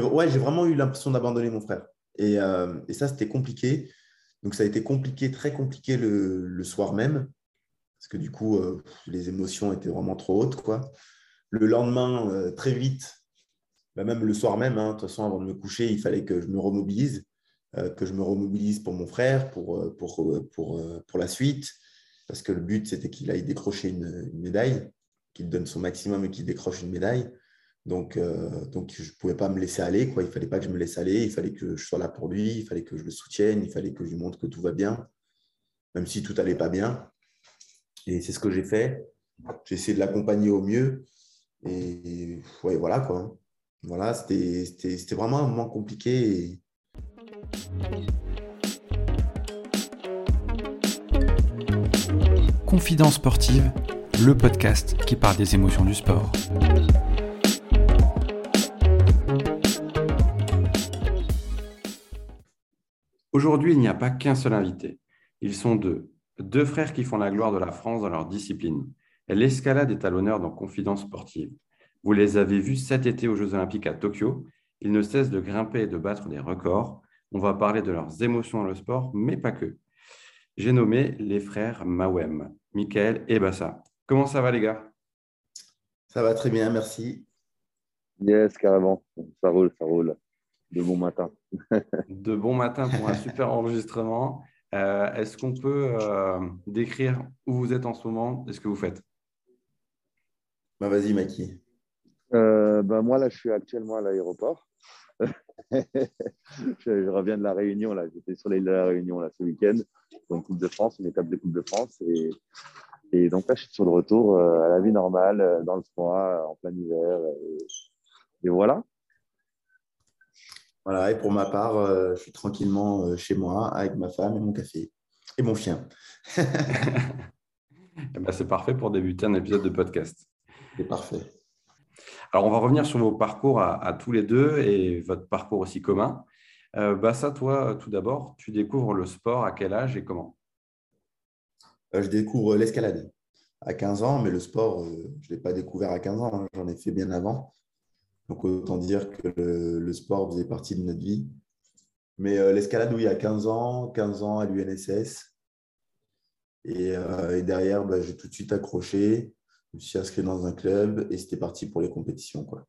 j'ai vraiment eu l'impression d'abandonner mon frère. Et, euh, et ça, c'était compliqué. Donc, ça a été compliqué, très compliqué le, soir même, parce que du coup, euh, les émotions étaient vraiment trop hautes. Quoi. Le lendemain, euh, très vite, bah, même le soir même, hein, de toute façon, avant de me coucher, il fallait que je me remobilise, que je me remobilise pour mon frère, pour, pour, pour, pour la suite, parce que le but, c'était qu'il aille décrocher une médaille, qu'il donne son maximum et qu'il décroche une médaille. Donc, euh, donc je ne pouvais pas me laisser aller. Quoi. Il ne fallait pas que je me laisse aller. Il fallait que je sois là pour lui. Il fallait que je le soutienne. Il fallait que je lui montre que tout va bien, même si tout n'allait pas bien. Et c'est ce que j'ai fait. J'ai essayé de l'accompagner au mieux. Et ouais, voilà quoi. Voilà, c'était vraiment un moment compliqué. Confidence sportive, le podcast qui parle des émotions du sport. Aujourd'hui, il n'y a pas qu'un seul invité. Ils sont deux. Deux frères qui font la gloire de la France dans leur discipline. L'escalade est à l'honneur dans Confidence sportive. Vous les avez vus cet été aux Jeux Olympiques à Tokyo. Ils ne cessent de grimper et de battre des records. On va parler de leurs émotions dans le sport, mais pas que. J'ai nommé les frères Mawem, Michael et Bassa. Comment ça va les gars? Ça va très bien, merci. Yes, carrément. Ça roule, ça roule. De bon matin. De bon matin pour un super enregistrement. Euh, est-ce qu'on peut euh, décrire où vous êtes en ce moment et ce que vous faites? Bah, Vas-y, Maki. Euh, bah, moi, là, je suis actuellement à l'aéroport. je, reviens de la Réunion. Là. J'étais sur l'île de la Réunion là, ce week-end pour une Coupe de France, une étape de Coupe de France. Et, et donc là, je suis sur le retour à la vie normale, dans le froid, en plein hiver. et voilà. Voilà, et pour ma part, euh, je suis tranquillement euh, chez moi avec ma femme et mon café et mon chien. Eh ben, c'est parfait pour débuter un épisode de podcast. C'est parfait. Alors, on va revenir sur vos parcours à, tous les deux et votre parcours aussi commun. Euh, ça, toi, tout d'abord, tu découvres le sport à quel âge et comment? Je découvre l'escalade à 15 ans, mais le sport, je ne l'ai pas découvert à 15 ans, hein. j'en ai fait bien avant. Donc, autant dire que le, sport faisait partie de notre vie. Mais euh, l'escalade, oui, à 15 ans, 15 ans à l'UNSS. Euh, et, derrière, bah, j'ai tout de suite accroché. Je me suis inscrit dans un club et c'était parti pour les compétitions. Quoi.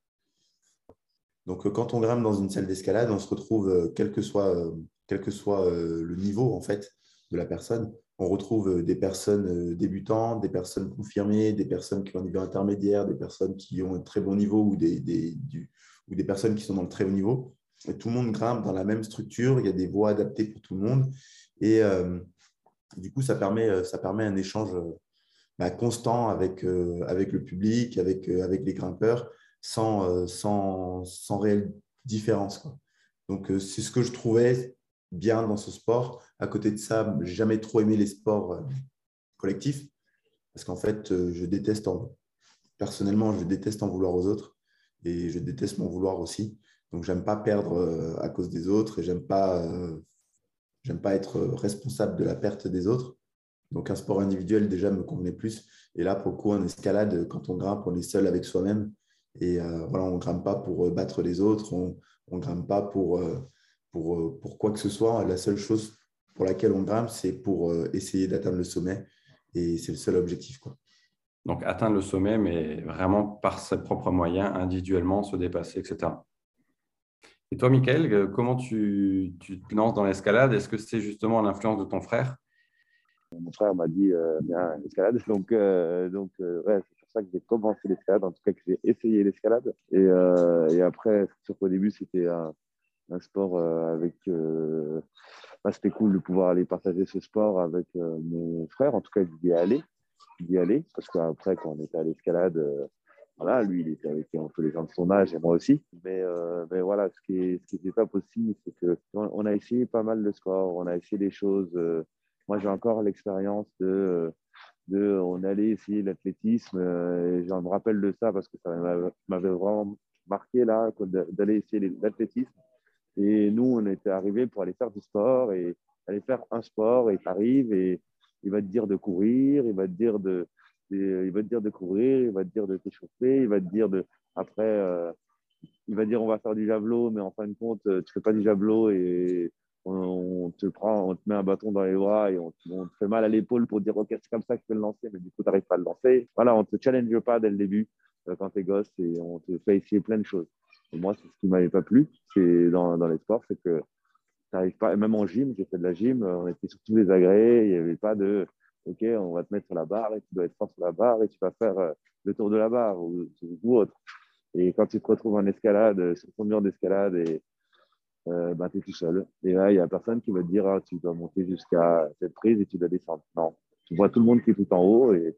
Donc, euh, quand on grimpe dans une salle d'escalade, on se retrouve, quel que soit, quel que soit le niveau en fait, de la personne, on retrouve euh, des personnes euh, débutantes, des personnes confirmées, des personnes qui ont un niveau intermédiaire, des personnes qui ont un très bon niveau ou des, ou des personnes qui sont dans le très haut niveau. Tout le monde grimpe dans la même structure, il y a des voies adaptées pour tout le monde. Et euh, du coup, ça permet, ça permet un échange bah, constant avec, avec le public, avec, avec les grimpeurs, sans, sans, sans réelle différence. Quoi. Donc, c'est ce que je trouvais bien dans ce sport. À côté de ça, j'ai jamais trop aimé les sports euh, collectifs parce qu'en fait, euh, je déteste en... personnellement, je déteste en vouloir aux autres et je déteste m'en vouloir aussi. Donc, j'aime pas perdre euh, à cause des autres et j'aime pas, j'aime pas être responsable de la perte des autres. Donc, un sport individuel déjà me convenait plus. Et là, pour le coup, en escalade, quand on grimpe, on est seul avec soi-même. Et voilà, on ne grimpe pas pour battre les autres, on ne grimpe pas pour, pour, quoi que ce soit. La seule chose pour laquelle on grimpe, c'est pour euh, essayer d'atteindre le sommet. Et c'est le seul objectif. Quoi. Donc, atteindre le sommet, mais vraiment par ses propres moyens, individuellement, se dépasser, etc. Et toi, Michael, euh, comment tu, tu te lances dans l'escalade? Est-ce que c'est justement l'influence de ton frère? Mon frère m'a dit bien l'escalade. Donc, donc ouais, c'est pour ça que j'ai commencé l'escalade, en tout cas que j'ai essayé l'escalade. Et, et, après, sur qu'au début, c'était un, un sport euh, avec. Euh, bah, c'était cool de pouvoir aller partager ce sport avec euh, mon frère. En tout cas, d'y aller, parce qu'après, quand on était à l'escalade, voilà, lui, il était avec un les gens de son âge et moi aussi. Mais, mais voilà, ce qui est, ce qui c'est que on a essayé pas mal de sports, on a essayé des choses. moi, j'ai encore l'expérience de, de, on allait essayer l'athlétisme. j'en me rappelle de ça parce que ça m'avait vraiment marqué là, d'aller essayer l'athlétisme. Et nous, on était arrivés pour aller faire du sport et aller faire un sport. Et tu arrives et il va te dire de courir, il va te dire de, il va te dire de courir, il va te dire de t'échauffer, il va te dire de. Après, euh, il va dire on va faire du javelot, mais en fin de compte, tu fais pas du javelot et on, te prend, on te met un bâton dans les bras et on, te fait mal à l'épaule pour dire ok c'est comme ça que tu peux le lancer, mais du coup tu n'arrives pas à le lancer. Voilà, on te challenge pas dès le début euh, quand tu es gosse et on te fait essayer plein de choses. Moi, c'est ce qui m'avait pas plu, dans, dans les sports, c'est que tu pas, même en gym, j'ai fait de la gym, on était sur tous les agrès, il n'y avait pas de ok, on va te mettre sur la barre et tu dois être fort sur la barre et tu vas faire euh, le tour de la barre ou, ou autre. Et quand tu te retrouves en escalade, sur ton mur d'escalade et euh, bah, tu es tout seul. Et là, il n'y a personne qui va te dire ah, tu dois monter jusqu'à cette prise et tu dois descendre. Non, tu vois tout le monde qui est tout en haut. Et,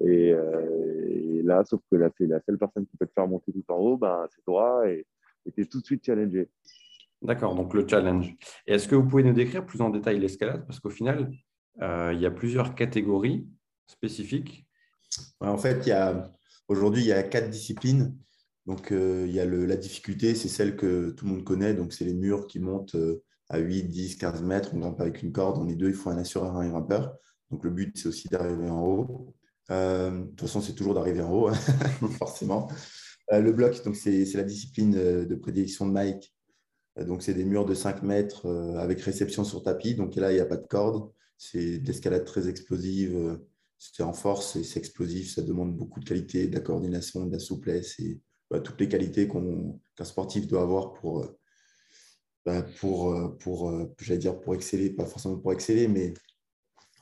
et, euh, là, sauf que là, c'est la seule personne qui peut te faire monter tout en haut, ben, c'est toi. Et tu es tout de suite challengé. D'accord, donc le challenge. Et est-ce que vous pouvez nous décrire plus en détail l'escalade? Parce qu'au final, euh, il y a plusieurs catégories spécifiques. En fait, aujourd'hui, il y a quatre disciplines. Donc, euh, il y a la difficulté, c'est celle que tout le monde connaît. Donc, c'est les murs qui montent euh, à 8, 10, 15 mètres. On ne grimpe pas avec une corde. On est deux, il faut un assureur et un grimpeur. Donc, le but, c'est aussi d'arriver en haut. Euh, de toute façon, c'est toujours d'arriver en haut, hein, forcément. le bloc, donc c'est la discipline de prédilection de Mike. donc, c'est des murs de 5 mètres avec réception sur tapis. Donc, là, il n'y a pas de corde. C'est de l'escalade très explosive. c'est en force et c'est explosif. Ça demande beaucoup de qualité, de la coordination, de la souplesse et bah, toutes les qualités qu'un sportif doit avoir pour, euh, bah, pour, euh, pour, euh, j'allais dire pour exceller, pas forcément pour exceller, mais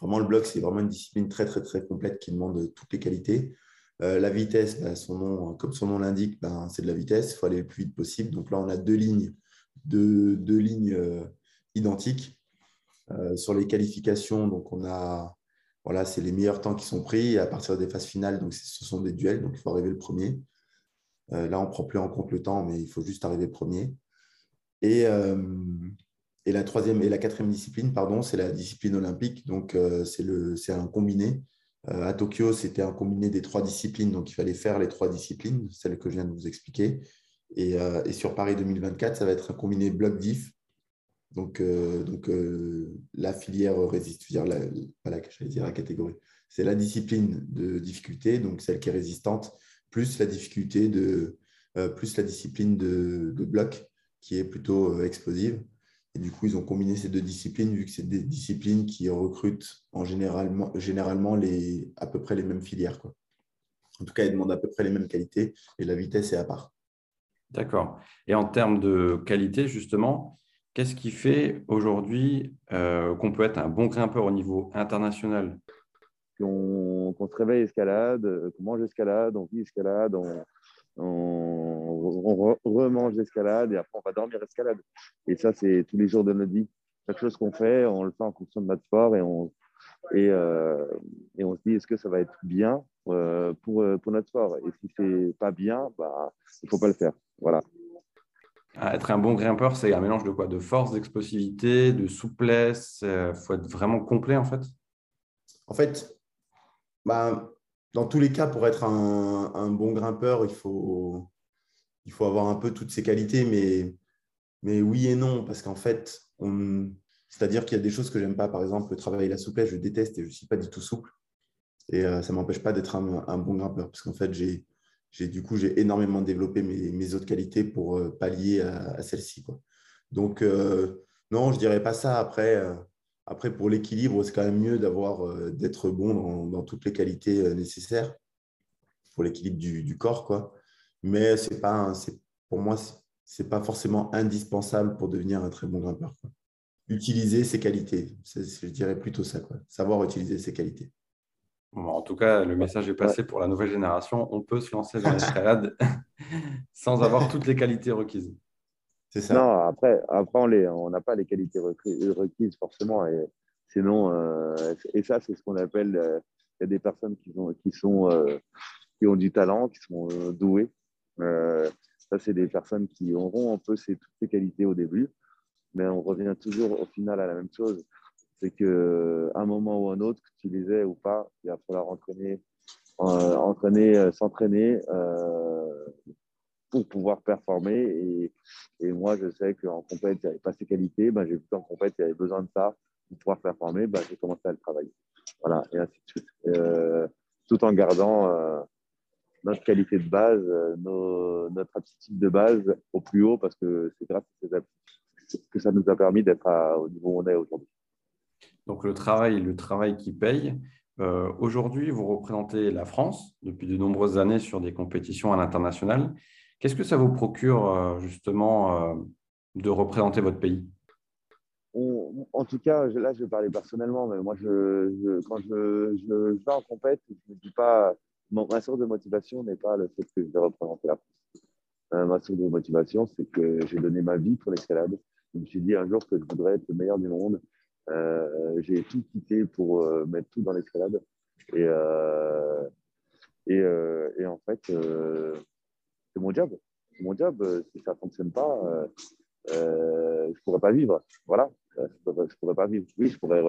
vraiment le bloc, c'est vraiment une discipline très, très, très complète qui demande toutes les qualités. la vitesse, bah, son nom, comme son nom l'indique, c'est de la vitesse, il faut aller le plus vite possible. Donc là, on a deux lignes, deux, deux lignes identiques. sur les qualifications, donc on a, voilà, c'est les meilleurs temps qui sont pris. À partir des phases finales, donc ce sont des duels, donc il faut arriver le premier. Euh, là, on prend plus en compte le temps, mais il faut juste arriver premier. Et, euh, et la troisième et la quatrième discipline, pardon, c'est la discipline olympique. Donc, euh, c'est un combiné. à Tokyo, c'était un combiné des trois disciplines. Donc, il fallait faire les trois disciplines, celles que je viens de vous expliquer. Et, et sur Paris 2024, ça va être un combiné bloc diff. Donc, donc la filière résiste, dire la, dire la catégorie. C'est la discipline de difficulté, donc celle qui est résistante, plus la difficulté de, euh, plus la discipline de, bloc qui est plutôt euh, explosive. Et du coup, ils ont combiné ces deux disciplines vu que c'est des disciplines qui recrutent en généralement, généralement les, à peu près les mêmes filières. Quoi. En tout cas, ils demandent à peu près les mêmes qualités et la vitesse est à part. D'accord. Et en termes de qualité, justement, qu'est-ce qui fait aujourd'hui euh, qu'on peut être un bon grimpeur au niveau international? Qu'on se réveille escalade, euh, qu'on mange escalade, on vit escalade, on, on, remange l'escalade et après on va dormir escalade. Et ça, c'est tous les jours de notre vie. Chaque chose qu'on fait, on le fait en fonction de notre sport et on, et, euh, et on se dit est-ce que ça va être bien euh, pour, pour notre sport? Et si c'est pas bien, bah, il ne faut pas le faire. Voilà. Ah, être un bon grimpeur, c'est un mélange de quoi? De force, d'explosivité, de souplesse. Il faut être vraiment complet en fait? En fait, bah, dans tous les cas, pour être un, bon grimpeur, il faut, il faut avoir un peu toutes ces qualités, mais, oui et non, parce qu'en fait, c'est-à-dire qu'il y a des choses que j'aime pas. Par exemple, le travail et la souplesse, je déteste et je ne suis pas du tout souple. Et euh, ça ne m'empêche pas d'être un, bon grimpeur, parce qu'en fait, j'ai, du coup, j'ai énormément développé mes, mes autres qualités pour euh, pallier à, à celle-ci. Donc, euh, non, je ne dirais pas ça. Après, après, pour l'équilibre, c'est quand même mieux d'avoir euh, d'être bon dans, toutes les qualités euh, nécessaires pour l'équilibre du, corps. Quoi. Mais c'est pas, pour moi, ce n'est pas forcément indispensable pour devenir un très bon grimpeur. Utiliser ses qualités, je dirais plutôt ça. Quoi. Savoir utiliser ses qualités. en tout cas, le message est passé pour la nouvelle génération. On peut se lancer dans l'escalade sans avoir toutes les qualités requises. Non, après, après on n'a pas les qualités requises forcément. Et, sinon, euh, et ça, c'est ce qu'on appelle. Euh, il y a des personnes qui, ont, qui, sont, euh, qui ont du talent, qui sont douées. Ça, c'est des personnes qui auront un peu ces, toutes ces qualités au début. Mais on revient toujours au final à la même chose. C'est qu'à un moment ou un autre, que tu les aies ou pas, il va falloir entraîner, entraîner s'entraîner pour pouvoir performer. Et, moi, je sais qu'en compète, il n'y avait pas ces qualités. Ben, j'ai vu qu'en compète, il y avait besoin de ça pour pouvoir performer. Ben, j'ai commencé à le travailler. Voilà, et ainsi de suite. Euh, tout en gardant, euh, notre qualité de base, nos, notre aptitude de base au plus haut parce que c'est grâce à ces aptitudes que ça nous a permis d'être au niveau où on est aujourd'hui. Donc le travail, le travail qui paye. Euh, aujourd'hui, vous représentez la France depuis de nombreuses années sur des compétitions à l'international. Qu'est-ce que ça vous procure euh, justement euh, de représenter votre pays? En tout cas, là, je vais parler personnellement, mais moi, je, quand je, je, vais en compète, je ne dis pas, ma source de motivation n'est pas le fait que je vais représenter la France. ma source de motivation, c'est que j'ai donné ma vie pour l'escalade. Je me suis dit un jour que je voudrais être le meilleur du monde, euh, j'ai tout quitté pour euh, mettre tout dans l'escalade. Et, euh, en fait, c'est mon job. Mon job, si ça ne fonctionne pas, je ne pourrais pas vivre. Voilà, je ne pourrais, pas vivre. Oui, je pourrais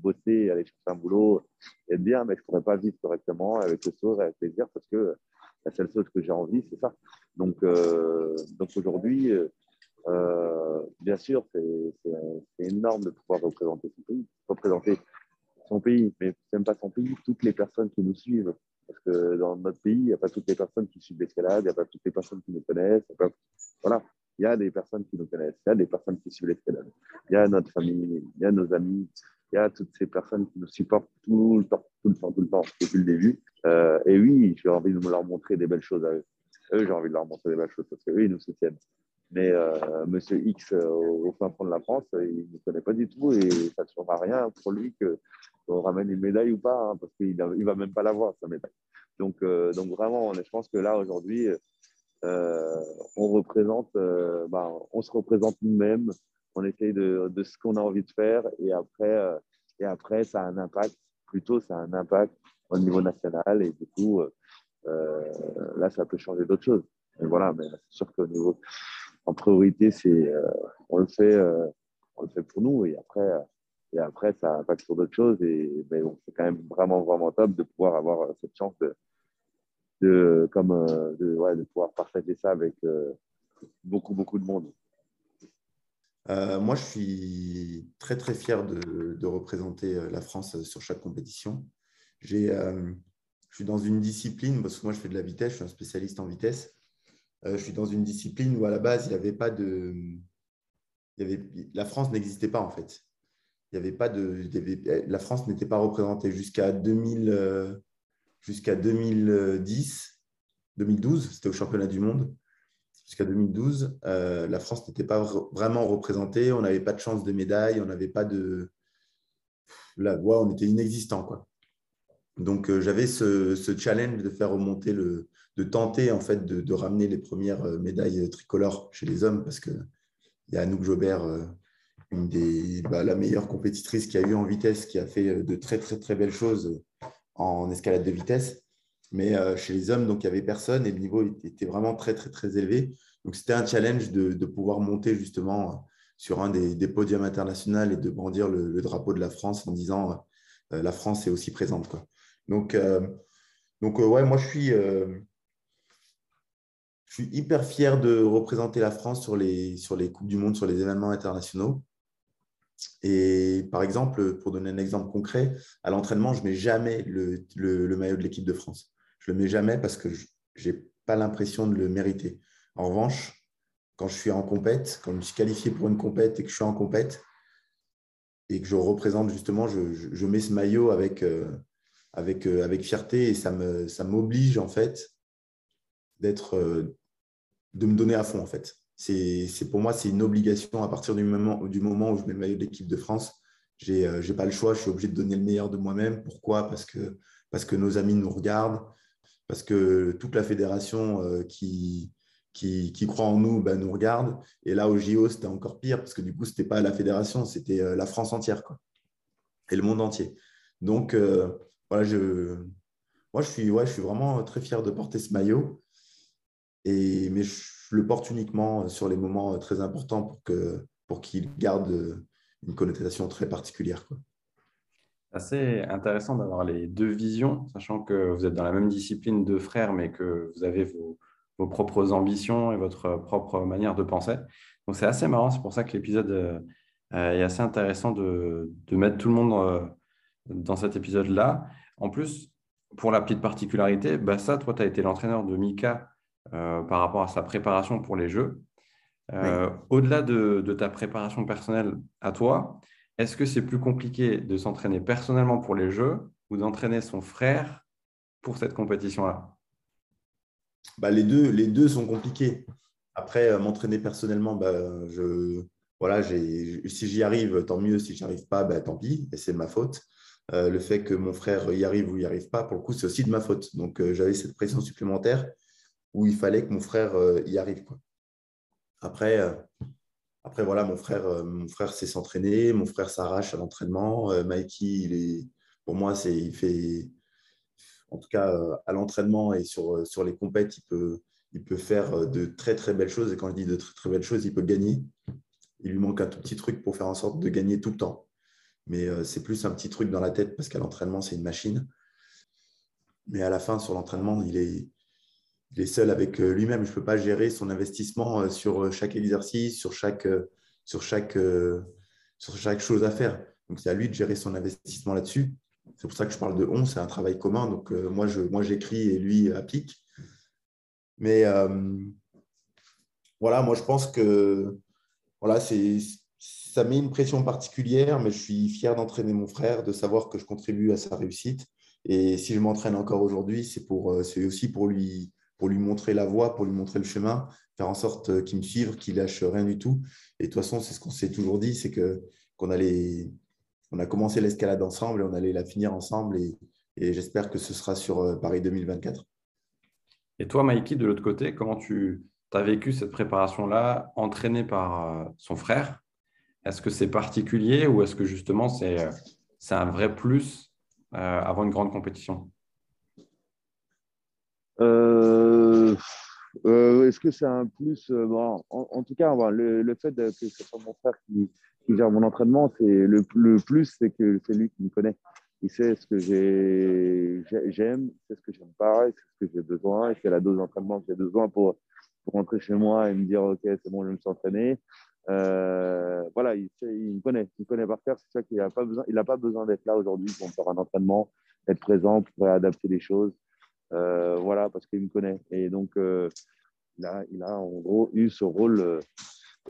bosser, aller chercher un boulot, être bien, mais je ne pourrais pas vivre correctement avec le sourire avec plaisir parce que la seule chose que j'ai envie, c'est ça. Donc, donc aujourd'hui, euh, bien sûr, c'est énorme de pouvoir représenter son pays, représenter son pays, mais même pas son pays, toutes les personnes qui nous suivent. Parce que dans notre pays, il n'y a pas toutes les personnes qui suivent l'escalade, il n'y a pas toutes les personnes qui nous connaissent. Voilà, il y a des personnes qui nous connaissent, il y a des personnes qui suivent l'escalade, il y a notre famille, il y a nos amis, il y a toutes ces personnes qui nous supportent tout le temps, tout le temps, tout le temps, depuis le début. Euh, et oui, j'ai envie de leur montrer des belles choses à eux. Eux, j'ai envie de leur montrer des belles choses parce qu'eux, ils nous soutiennent. Mais euh, Monsieur X euh, au fin fond de la France, euh, il ne connaît pas du tout et ça ne changera rien pour lui qu'on ramène une médaille ou pas, hein, parce qu'il ne va même pas l'avoir, sa médaille. Donc vraiment, je pense que là, aujourd'hui, on, représente, bah, on se représente nous-mêmes, on essaye de, de ce qu'on a envie de faire. Et après, et après, ça a un impact, plutôt ça a un impact au niveau national. Et du coup, là, ça peut changer d'autres choses. Et voilà, mais c'est sûr qu'au niveau, en priorité, c'est euh, on le fait, euh, on le fait pour nous. Et après, et après ça impacte sur d'autres choses. Et mais c'est quand même vraiment vraiment top de pouvoir avoir cette chance de, de comme euh, de, ouais, de pouvoir partager ça avec beaucoup beaucoup de monde. moi, je suis très très fier de, de, représenter la France sur chaque compétition. J'ai, je suis dans une discipline parce que moi je fais de la vitesse, je suis un spécialiste en vitesse. Euh, je suis dans une discipline où à la base, il n'y avait pas de. Il y avait... La France n'existait pas en fait. Il y avait pas de. La France n'était pas représentée jusqu'à 2000... Euh, jusqu'à 2010, 2012, c'était au championnat du monde. Jusqu'à 2012, euh, la France n'était pas vraiment représentée. On n'avait pas de chance de médaille. On n'avait pas de. Là, ouais, on était inexistant. Quoi. Donc, j'avais ce, challenge de faire remonter le, de tenter en fait de, ramener les premières euh, médailles tricolores chez les hommes parce qu'il y a Anouk Jobert, euh, une des, bah, la meilleure compétitrice qui a eu en vitesse, qui a fait euh, de très très très belles choses en escalade de vitesse. Mais chez les hommes, donc il n'y avait personne et le niveau était vraiment très très très élevé. Donc c'était un challenge de, pouvoir monter justement sur un des, podiums internationaux et de brandir le, drapeau de la France en disant la France est aussi présente. Donc, ouais, moi je suis, hyper fier de représenter la France sur les Coupes du Monde, sur les événements internationaux. Et par exemple, pour donner un exemple concret, à l'entraînement, je ne mets jamais le, le, maillot de l'équipe de France. Je ne le mets jamais parce que je n'ai pas l'impression de le mériter. En revanche, quand je suis en compète, quand je suis qualifié pour une compète et que je suis en compète et que je représente justement, je, je, mets ce maillot avec, euh, avec, euh, avec fierté et ça m'oblige ça en fait d'être euh, de me donner à fond en fait. C'est pour moi, c'est une obligation à partir du moment, du moment où je mets le maillot de l'équipe de France. Je n'ai euh, pas le choix, je suis obligé de donner le meilleur de moi-même. Pourquoi? Parce que, parce que nos amis nous regardent, parce que toute la fédération euh, qui, qui, qui, croit en nous ben, nous regarde. Et là, au JO, c'était encore pire, parce que du coup, ce n'était pas la fédération, c'était euh, la France entière quoi. et le monde entier. Donc, voilà, je, moi, je suis, ouais, je suis vraiment très fier de porter ce maillot. Et, mais je le porte uniquement sur les moments très importants pour qu'il pour qu'il garde une connotation très particulière. Quoi. Assez intéressant d'avoir les deux visions, sachant que vous êtes dans la même discipline de frères, mais que vous avez vos, propres ambitions et votre propre manière de penser. Donc c'est assez marrant, c'est pour ça que l'épisode euh, est assez intéressant de, de, mettre tout le monde euh, dans cet épisode-là. En plus, pour la petite particularité, bah ça, toi, tu as été l'entraîneur de Mika euh, par rapport à sa préparation pour les Jeux. Euh, au-delà de, ta préparation personnelle à toi, est-ce que c'est plus compliqué de s'entraîner personnellement pour les Jeux ou d'entraîner son frère pour cette compétition-là? Bah, les, deux, les deux sont compliqués. Après, euh, m'entraîner personnellement, bah, je, voilà, si j'y arrive, tant mieux. Si j'y arrive pas, bah, tant pis, et c'est de ma faute. Euh, le fait que mon frère y arrive ou y arrive pas, pour le coup, c'est aussi de ma faute. Donc, euh, j'avais cette pression supplémentaire où il fallait que mon frère y arrive. Après, après, voilà, mon frère, mon frère sait s'entraîner, mon frère s'arrache à l'entraînement. Mikey, il est, pour moi, c'est, il fait, en tout cas, à l'entraînement et sur, sur les compètes, il peut, il peut faire de très très belles choses. Et quand je dis de très très belles choses, il peut gagner. Il lui manque un tout petit truc pour faire en sorte de gagner tout le temps. Mais euh, c'est plus un petit truc dans la tête parce qu'à l'entraînement, c'est une machine. Mais à la fin, sur l'entraînement, il est, il est seul avec euh, lui-même. Je ne peux pas gérer son investissement euh, sur chaque exercice, sur chaque, sur chaque, sur chaque chose à faire. Donc, c'est à lui de gérer son investissement là-dessus. C'est pour ça que je parle de on, c'est un travail commun. Donc, moi, je, moi, j'écris et lui applique. Mais voilà, moi, je pense que voilà, c'est, ça met une pression particulière, mais je suis fier d'entraîner mon frère, de savoir que je contribue à sa réussite. Et si je m'entraîne encore aujourd'hui, c'est, pour, euh, c'est aussi pour lui, pour lui montrer la voie, pour lui montrer le chemin, faire en sorte euh, qu'il me suive, qu'il lâche rien du tout. Et de toute façon, c'est ce qu'on s'est toujours dit, c'est que, qu'on allait, on a commencé l'escalade ensemble et on allait la finir ensemble. Et, j'espère que ce sera sur euh, Paris 2024. Et toi, Mikey, de l'autre côté, comment tu, as vécu cette préparation-là entraînée par euh, son frère? Est-ce que c'est particulier ou est-ce que justement c'est, un vrai plus avant une grande compétition? Est-ce que c'est un plus bon, en, tout cas, le, fait que ce soit mon frère qui, gère mon entraînement, c'est le, plus, c'est que c'est lui qui me connaît. Il sait ce que j'ai, j'aime, il sait ce que j'aime pas, sait ce que j'ai besoin, il sait la dose d'entraînement que j'ai besoin pour, rentrer chez moi et me dire ok c'est bon je me suis entraîné euh, voilà il, me connaît il me connaît par cœur c'est ça qu'il n'a pas besoin besoin d'être là aujourd'hui pour faire un entraînement être présent pour adapter les choses euh, voilà parce qu'il me connaît et donc euh, il a il a en gros eu ce rôle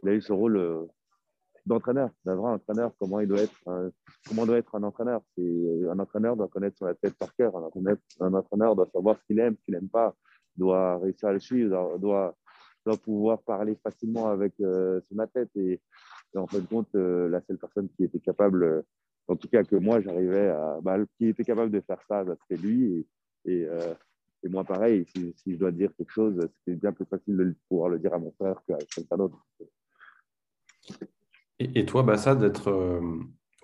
il a eu ce rôle d'entraîneur d'un vrai entraîneur comment il doit être un, comment doit être un entraîneur un entraîneur doit connaître son tête par cœur un entraîneur, un entraîneur doit savoir ce qu'il aime ce qu'il n'aime pas doit réussir à le suivre doit doit pouvoir parler facilement avec euh, son athlète. Et, en fin de compte, euh, la seule personne qui était capable, euh, en tout cas que moi j'arrivais à, bah, qui était capable de faire ça, bah, c'était lui. Moi, pareil, si, je dois dire quelque chose, c'était bien plus facile de pouvoir le dire à mon frère qu'à quelqu'un d'autre. Et, toi, Bassa, d'être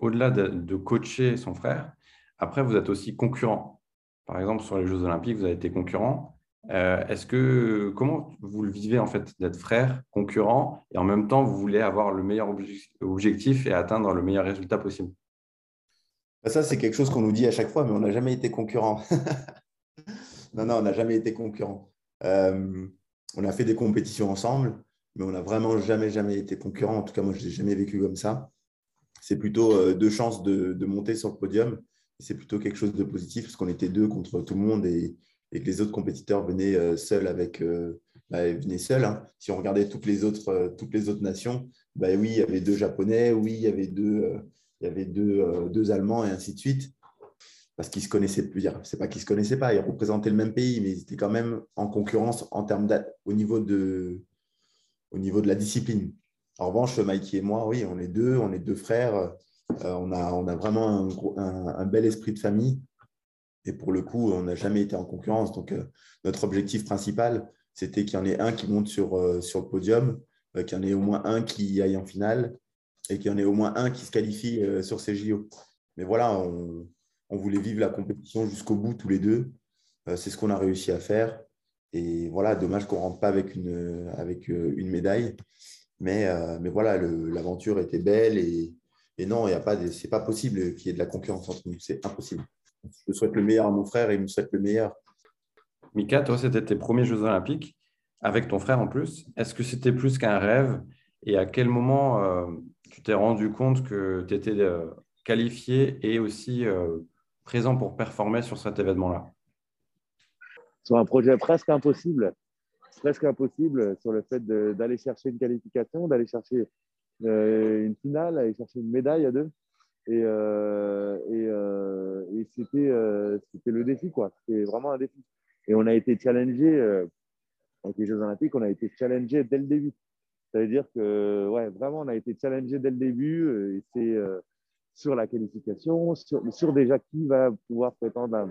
au-delà de, de, coacher son frère, après, vous êtes aussi concurrent. Par exemple, sur les Jeux Olympiques, vous avez été concurrent. Euh, est-ce que comment vous le vivez en fait d'être frère, concurrent, et en même temps vous voulez avoir le meilleur objectif et atteindre le meilleur résultat possible? Bah, Ça c'est quelque chose qu'on nous dit à chaque fois, mais on n'a jamais été concurrent. non, non, on n'a jamais été concurrent. Euh, on a fait des compétitions ensemble, mais on n'a vraiment jamais, jamais été concurrent. En tout cas, moi, je n'ai jamais vécu comme ça. C'est plutôt euh, deux chances de, monter sur le podium. C'est plutôt quelque chose de positif parce qu'on était deux contre tout le monde et, que les autres compétiteurs venaient euh, seuls avec bah, venaient seuls. Hein. Si on regardait toutes les autres, toutes les autres nations, bah, oui, il y avait deux Japonais, oui, il y avait deux, il y avait deux, deux Allemands et ainsi de suite. Parce qu'ils se connaissaient plus. C'est pas qu'ils se connaissaient pas, ils représentaient le même pays, mais ils étaient quand même en concurrence en termes au niveau de, au niveau de la discipline. En revanche, Mikey et moi, oui, on est deux, on est deux frères. on, a, on a vraiment un, un, bel esprit de famille. Et pour le coup, on n'a jamais été en concurrence. Donc, euh, notre objectif principal, c'était qu'il y en ait un qui monte sur, euh, sur le podium, euh, qu'il y en ait au moins un qui aille en finale et qu'il y en ait au moins un qui se qualifie sur ces JO. Mais voilà, on, voulait vivre la compétition jusqu'au bout tous les deux. C'est ce qu'on a réussi à faire. Et voilà, dommage qu'on ne rentre pas avec une, une médaille. Mais, mais voilà, l'aventure était belle et, et non, ce n'est pas possible qu'il y ait de la concurrence entre nous. C'est impossible je souhaite le meilleur à mon frère et il me souhaite le meilleur. Mika, toi, c'était tes premiers Jeux Olympiques, avec ton frère en plus. Est-ce que c'était plus qu'un rêve? Et à quel moment euh, tu t'es rendu compte que tu étais euh, qualifié et aussi euh, présent pour performer sur cet événement-là sur un projet presque impossible, presque impossible sur le fait d'aller chercher une qualification, d'aller chercher euh, une finale, d'aller chercher une médaille à deux. Et, euh, et c'était le défi, quoi. C'était vraiment un défi. Et on a été challengé, avec les Jeux Olympiques, on a été challengé dès le début. Ça veut dire que, ouais, vraiment, on a été challengé dès le début. Et c'est sur la qualification, sur, sur, déjà qui va pouvoir prétendre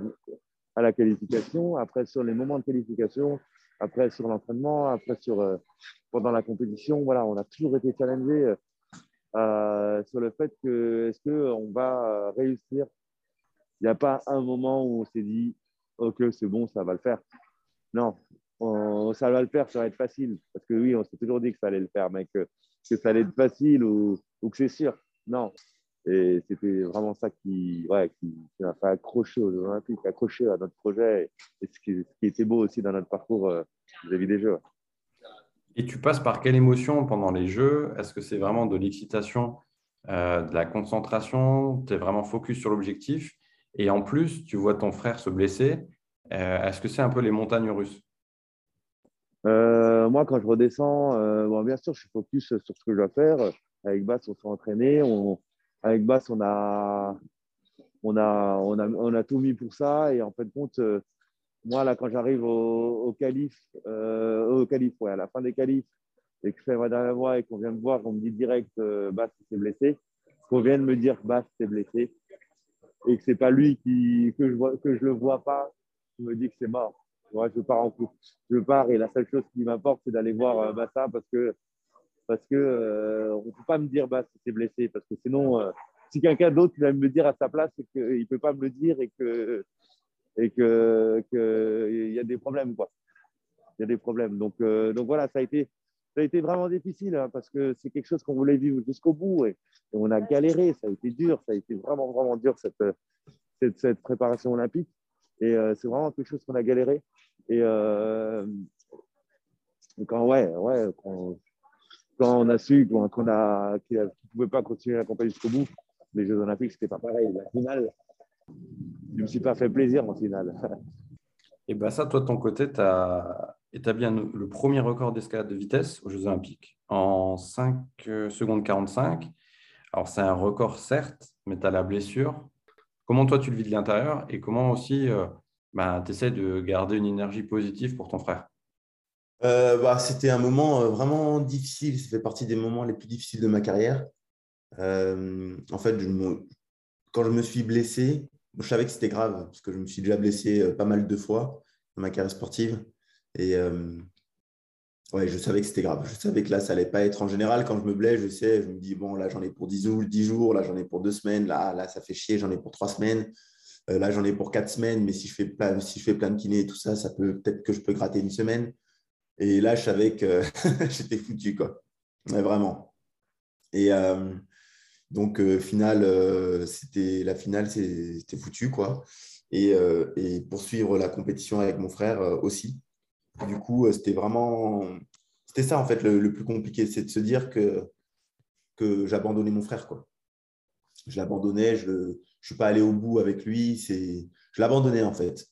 à, la qualification, après sur les moments de qualification, après sur l'entraînement, après sur euh, pendant la compétition. Voilà, on a toujours été challengé euh, sur le fait que est-ce qu'on va réussir? Il n'y a pas un moment où on s'est dit ok c'est bon, ça va le faire. Non, ça va le faire, ça va être facile. Parce que oui, on s'est toujours dit que ça allait le faire, mais que, que ça allait être facile ou, ou que c'est sûr. Non, et c'était vraiment ça qui, ouais, qui, m'a fait accrocher aux Jeux Olympiques, accrocher à notre projet et ce qui, était beau aussi dans notre parcours euh, vis-à-vis des Jeux. Et tu passes par quelle émotion pendant les Jeux? Est-ce que c'est vraiment de l'excitation, euh, de la concentration? Tu es vraiment focus sur l'objectif? Et en plus, tu vois ton frère se blesser. Euh, est-ce que c'est un peu les montagnes russes? Moi, quand je redescends, bon, bien sûr, je suis focus sur ce que je dois faire. Avec Bass, on s'est entraîné, on, avec Bass, on a, on, a, on, a, on a tout mis pour ça. Et en fait, compte, euh, moi, là, quand j'arrive au, au calife, euh, au à la fin des qualifs, et que je fais ma dernière voix et qu'on vient me voir, on me dit direct euh, Bass s'est blessé, qu'on vient de me dire Bass s'est blessé et que c'est pas lui qui, que je vois, que je le vois pas, je me dis que c'est mort. Ouais, je pars en coupe. Je pars et la seule chose qui m'apporte, c'est d'aller voir euh, Bassa parce que parce que euh, on ne peut pas me dire bah c'est blessé parce que sinon euh, si quelqu'un d'autre va me dire à sa place qu'il ne peut pas me le dire et que et que qu'il y a des problèmes quoi. Il y a des problèmes. Donc euh, donc voilà ça a été ça a été vraiment difficile hein, parce que c'est quelque chose qu'on voulait vivre jusqu'au bout et, on a galéré. ça a été dur ça a été vraiment vraiment dur cette cette, cette préparation olympique. Et c'est vraiment quelque chose qu'on a galéré. Et quand ouais ouais quand, quand on a su qu'on ne pouvait pas continuer la compagnie jusqu'au bout, les Jeux Olympiques, c'était pas pareil. La finale, je ne me suis pas fait plaisir en finale. Et bien ça, toi, de ton côté, tu as établi le premier record d'escalade de vitesse aux Jeux Olympiques en 5 euh, secondes 45. Alors, c'est un record, certes, mais tu as la blessure. Comment toi, tu le vis de l'intérieur et comment aussi euh, bah, tu essaies de garder une énergie positive pour ton frère? Euh, bah, C'était un moment euh, vraiment difficile. Ça fait partie des moments les plus difficiles de ma carrière. Euh, en fait, quand je me suis blessé, je savais que c'était grave parce que je me suis déjà blessé pas mal de fois dans ma carrière sportive. Et ouais, je savais que c'était grave. Je savais que là, ça allait pas être en général. Quand je me blesse, je sais, je me dis, bon, là, j'en ai pour 10 jours, 10 jours, là, j'en ai pour deux semaines, là, là, ça fait chier, j'en ai pour trois semaines. là, j'en ai pour quatre semaines, mais si je fais plein, si je fais plein de kiné et tout ça, ça peut peut-être que je peux gratter une semaine. Et là, je savais que j'étais foutu, quoi. vraiment. Et euh, donc, euh, finale, euh, c'était la finale, c'était foutu, quoi. Et, et, poursuivre la compétition avec mon frère aussi. Du coup, c'était vraiment. C'était ça, en fait, le, plus compliqué, c'est de se dire que, que j'abandonnais mon frère, quoi. Je l'abandonnais, je ne suis pas allé au bout avec lui, je l'abandonnais, en fait.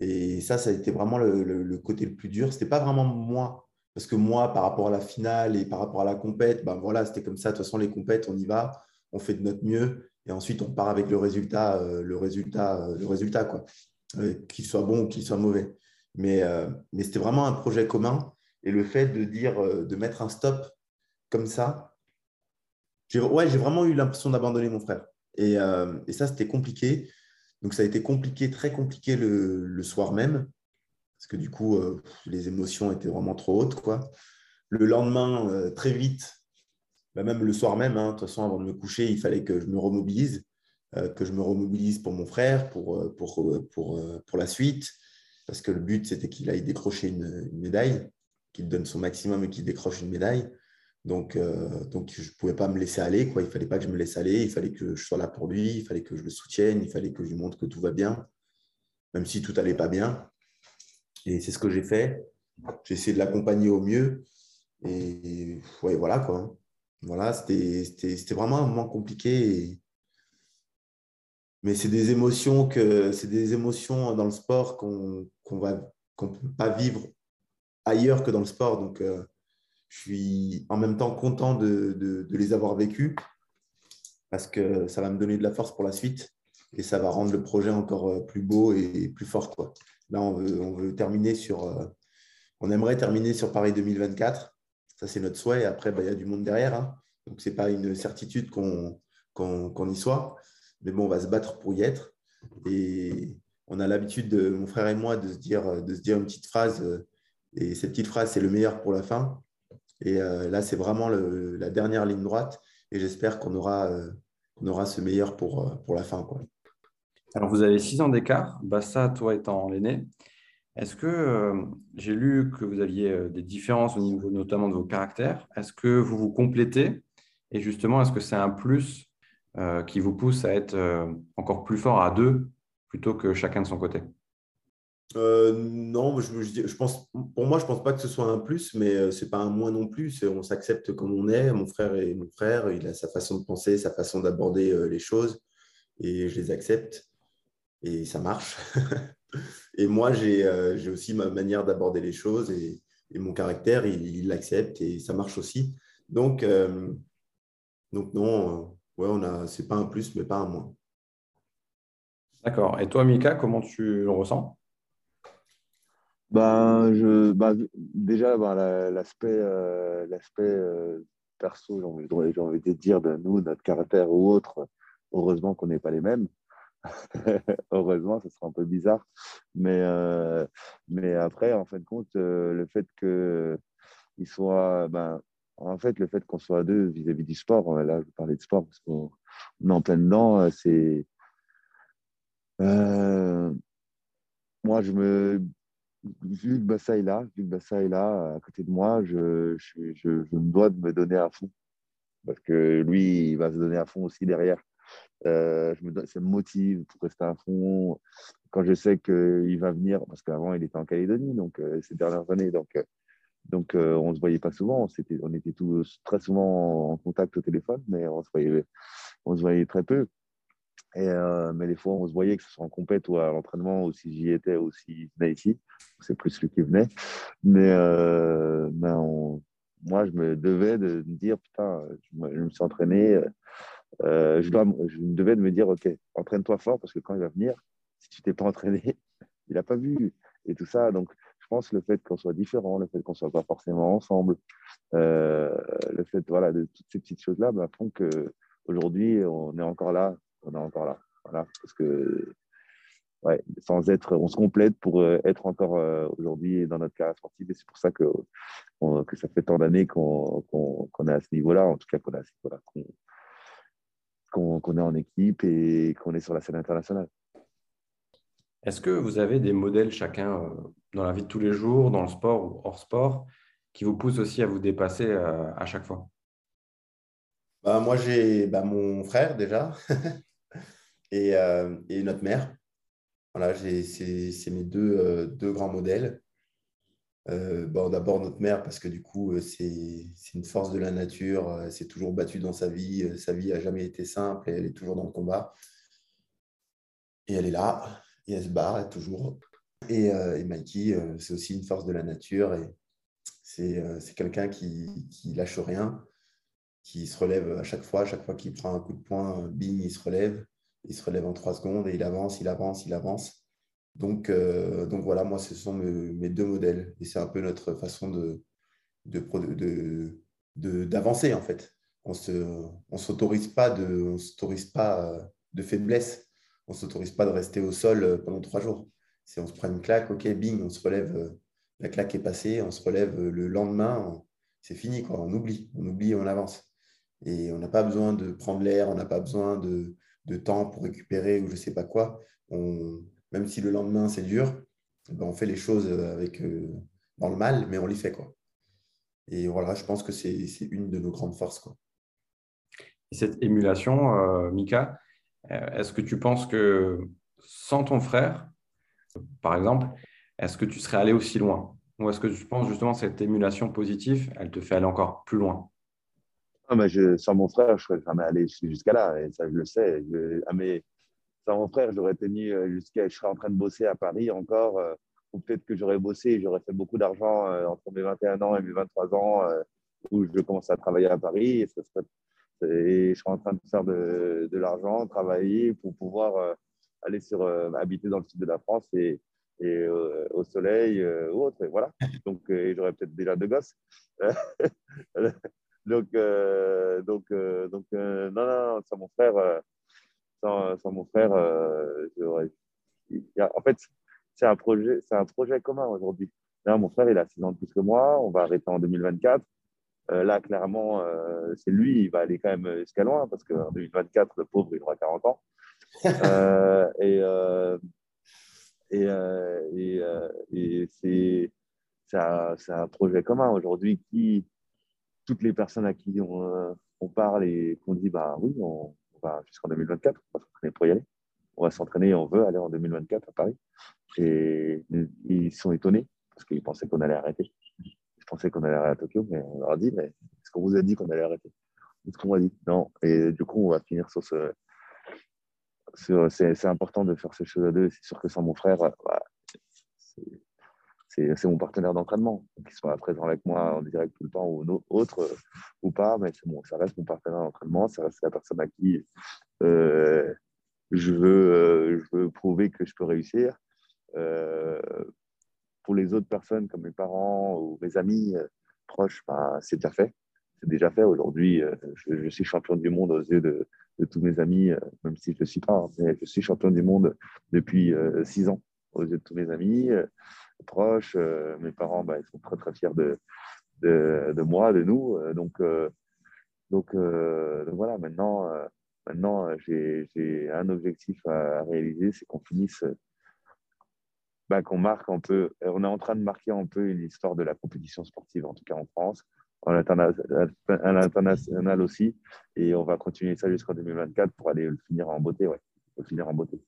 Et ça, ça a été vraiment le, côté le plus dur. Ce n'était pas vraiment moi, parce que moi, par rapport à la finale et par rapport à la compète, ben voilà, c'était comme ça. De toute façon, les compètes, on y va, on fait de notre mieux, et ensuite on part avec le résultat, euh, le résultat, euh, le résultat, quoi, euh, qu'il soit bon ou qu'il soit mauvais. Mais, mais c'était vraiment un projet commun, et le fait de dire, de mettre un stop comme ça, j'ai vraiment eu l'impression d'abandonner mon frère. Et, et ça, c'était compliqué. Donc ça a été compliqué, très compliqué le, soir même, parce que du coup, euh, les émotions étaient vraiment trop hautes. Quoi. Le lendemain, euh, très vite, bah, même le soir même, hein, de toute façon, avant de me coucher, il fallait que je me remobilise, euh, que je me remobilise pour mon frère, pour, pour, pour, pour la suite, parce que le but, c'était qu'il aille décrocher une, une médaille, qu'il donne son maximum et qu'il décroche une médaille. Donc, euh, donc je ne pouvais pas me laisser aller. Quoi. Il ne fallait pas que je me laisse aller. Il fallait que je sois là pour lui. Il fallait que je le soutienne. Il fallait que je lui montre que tout va bien, même si tout n'allait pas bien. Et c'est ce que j'ai fait. J'ai essayé de l'accompagner au mieux. Et ouais, voilà quoi. Voilà, c'était vraiment un moment compliqué. Mais c'est des émotions que c'est des émotions dans le sport qu'on ne peut pas vivre ailleurs que dans le sport. Donc, je suis en même temps content de, les avoir vécus parce que ça va me donner de la force pour la suite et ça va rendre le projet encore plus beau et plus fort. Là, on veut, terminer sur. on aimerait terminer sur Paris 2024. Ça, c'est notre souhait. Après, bah, il y a du monde derrière. Hein. Donc, ce n'est pas une certitude qu'on y soit. Mais bon, on va se battre pour y être. Et on a l'habitude, mon frère et moi, de se, dire, de se dire une petite phrase. Et cette petite phrase, c'est le meilleur pour la fin. Et euh, là, c'est vraiment la dernière ligne droite. Et j'espère qu'on aura, euh, aura ce meilleur pour, euh, pour la fin. Alors, vous avez six ans d'écart. Bassa, toi étant l'aîné. Est-ce que j'ai lu que vous aviez des différences au niveau notamment de vos caractères Est-ce que vous vous complétez? Et justement, est-ce que c'est un plus qui vous pousse à être encore plus fort à deux plutôt que chacun de son côté? Euh, non, je, pense, pour moi, je pense pas que ce soit un plus, mais euh, ce n'est pas un moins non plus. On s'accepte comme on est. Mon frère est mon frère, il a sa façon de penser, sa façon d'aborder euh, les choses, et je les accepte, et ça marche. et moi, j'ai aussi ma manière d'aborder les choses, et, mon caractère, il l'accepte, et ça marche aussi. Donc, non, ouais, on c'est pas un plus, mais pas un moins. D'accord. Et toi, Mika, comment tu le ressens? Ben, je, ben, déjà, ben, l'aspect euh, euh, perso, j'ai envie, j'ai envie de dire de nous, notre caractère ou autre, heureusement qu'on n'est pas les mêmes. heureusement, ça sera un peu bizarre. Mais, euh, mais après, en fin de compte, le fait qu'il soit. Ben, en fait, le fait qu'on soit deux vis-à-vis du sport, là, je parlais de sport parce qu'on est en plein dedans, c'est. moi, je me vu que Bassa est là, vu que Bassa est là à côté de moi, je, me dois de me donner à fond. Parce que lui, il va se donner à fond aussi derrière. Euh, je me ça me motive pour rester à fond. Quand je sais qu'il va venir, parce qu'avant, il était en Calédonie, donc euh, ces dernières années, donc, euh, on ne se voyait pas souvent. On, était, tous très souvent en contact au téléphone, mais on se voyait très peu. Euh, mais des fois, on se voyait que ce soit en compète ou à l'entraînement, ou si j'y étais, ou s'il venait ici. C'est plus lui qui venait. Mais euh, moi, je me devais de me dire, putain, je me, suis entraîné. Euh, je, dois, je me devais de me dire, OK, entraîne-toi fort parce que quand il va venir, si tu t'es pas entraîné, il n'a pas vu. Et tout ça. Donc, je pense que le fait qu'on soit différent, le fait qu'on soit pas forcément ensemble, le fait voilà, de toutes ces petites choses-là bah, font qu'aujourd'hui, on est encore là on est encore là. Voilà, parce que ouais, sans être, on se complète pour euh, être encore euh, aujourd'hui dans notre carrière sportive. Et c'est pour ça que, que ça fait tant d'années qu'on est à ce niveau-là, en tout cas qu'on est, voilà, qu'on est en équipe et qu'on est sur la scène internationale. Est-ce que vous avez des modèles chacun euh, dans la vie de tous les jours, dans le sport ou hors sport, qui vous poussent aussi à vous dépasser à chaque fois? Bah, Moi, j'ai bah, mon frère déjà, Euh, et, notre mère. Voilà, c'est mes deux, euh, deux, grands modèles. Euh, bon, D'abord notre mère, parce que du coup, c'est une force de la nature. Elle s'est toujours battue dans sa vie. Sa vie n'a jamais été simple et elle est toujours dans le combat. Et elle est là, et elle se bat toujours. Et, et Mikey, c'est aussi une force de la nature. Et c'est quelqu'un qui, qui lâche rien, qui se relève à chaque fois. À chaque fois qu'il prend un coup de poing, bing, il se relève il se relève en trois secondes et il avance, il avance, il avance. Donc, euh, donc voilà, moi, ce sont mes, deux modèles. Et c'est un peu notre façon de, d'avancer, en fait. On ne s'autorise pas, de, pas euh, de faiblesse. On ne s'autorise pas de rester au sol euh, pendant trois jours. Si on se prend une claque, ok, bing, on se relève, la claque est passée, on se relève le lendemain, c'est fini, quoi. on oublie, on oublie, on avance. Et on n'a pas besoin de prendre l'air, on n'a pas besoin de, de temps pour récupérer ou je ne sais pas quoi, même si le lendemain c'est dur, ben, on fait les choses avec, euh, dans le mal, mais on les fait. Quoi. Et voilà, je pense que c'est une de nos grandes forces. Quoi. cette émulation, euh, Mika, euh, est-ce que tu penses que sans ton frère, par exemple, est-ce que tu serais allé aussi loin? Ou est-ce que tu penses justement cette émulation positive, elle te fait aller encore plus loin? Ah, mais sans mon frère, je serais jamais allé jusqu'à là, et ça, je le sais. ah, mais sans mon frère, j'aurais tenu euh, jusqu'à. Je serais en train de bosser à Paris encore, euh, peut-être que j'aurais bossé j'aurais fait beaucoup d'argent euh, entre mes 21 ans et mes 23 ans, où je commence à travailler à Paris. Et, je suis en train de faire de, de l'argent, travailler pour pouvoir aller sur, habiter dans le sud de la France et, et au soleil ou autre. Et voilà. Donc, j'aurais peut-être déjà deux gosses. donc, donc, donc non, non, sans mon frère, sans, sans mon frère, j'aurais. En fait, c'est un projet, c'est un projet commun aujourd'hui. mon frère, il a 6 ans de plus que moi. On va arrêter en 2024. Euh, là, clairement, euh, c'est lui, il va aller quand même jusqu'à loin parce qu'en 2024, le pauvre, il aura 40 ans. Euh, et, et, et, c'est, c'est, un, projet commun aujourd'hui qui, toutes les personnes à qui on, on parle et qu'on dit, bah oui, on, va jusqu'en 2024, on va s'entraîner pour y aller. On va s'entraîner, on veut aller en 2024 à Paris. Et ils sont étonnés parce qu'ils pensaient qu'on allait arrêter. Ils pensaient qu'on allait arrêter à Tokyo, mais on leur a dit, mais est-ce qu'on vous a dit qu'on allait arrêter? Est-ce qu'on m'a dit? Non. Et du coup, on va finir sur ce. c'est important de faire ces choses à deux. C'est sûr que sans mon frère, bah, c'est mon partenaire d'entraînement. Qu'il soit présent avec moi en direct tout le temps ou autre ou pas, mais bon, ça reste mon partenaire d'entraînement, ça reste la personne à qui euh, je, veux, euh, je veux prouver que je peux réussir. Euh, pour les autres personnes comme mes parents ou mes amis euh, proches, ben, c'est déjà fait. C'est déjà fait. Aujourd'hui, euh, je, suis champion du monde aux yeux de, tous mes amis, même si je ne le suis pas. Hein, mais je suis champion du monde depuis six ans aux yeux de tous mes amis proches. mes parents, ils sont très, très fiers de, de, moi, de nous. donc, donc, voilà, maintenant, maintenant j'ai un objectif à réaliser, c'est qu'on finisse bah, qu'on marque un peu, euh, on est en train de marquer un peu une histoire de la compétition sportive, en tout cas en France, en international aussi, et on va continuer ça jusqu'en 2024 pour aller le finir en beauté, ouais, le finir en beauté.